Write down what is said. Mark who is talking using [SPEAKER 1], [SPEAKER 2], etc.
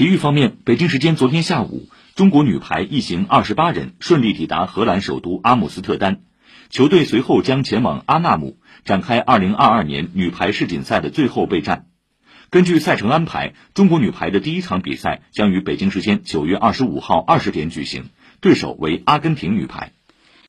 [SPEAKER 1] 体育方面北京时间昨天下午中国女排一行二十八人顺利抵达荷兰首都阿姆斯特丹。球队随后将前往阿纳姆展开二零二二年女排世锦赛的最后备战。根据赛程安排中国女排的第一场比赛将于北京时间九月二十五号二十点举行对手为阿根廷女排。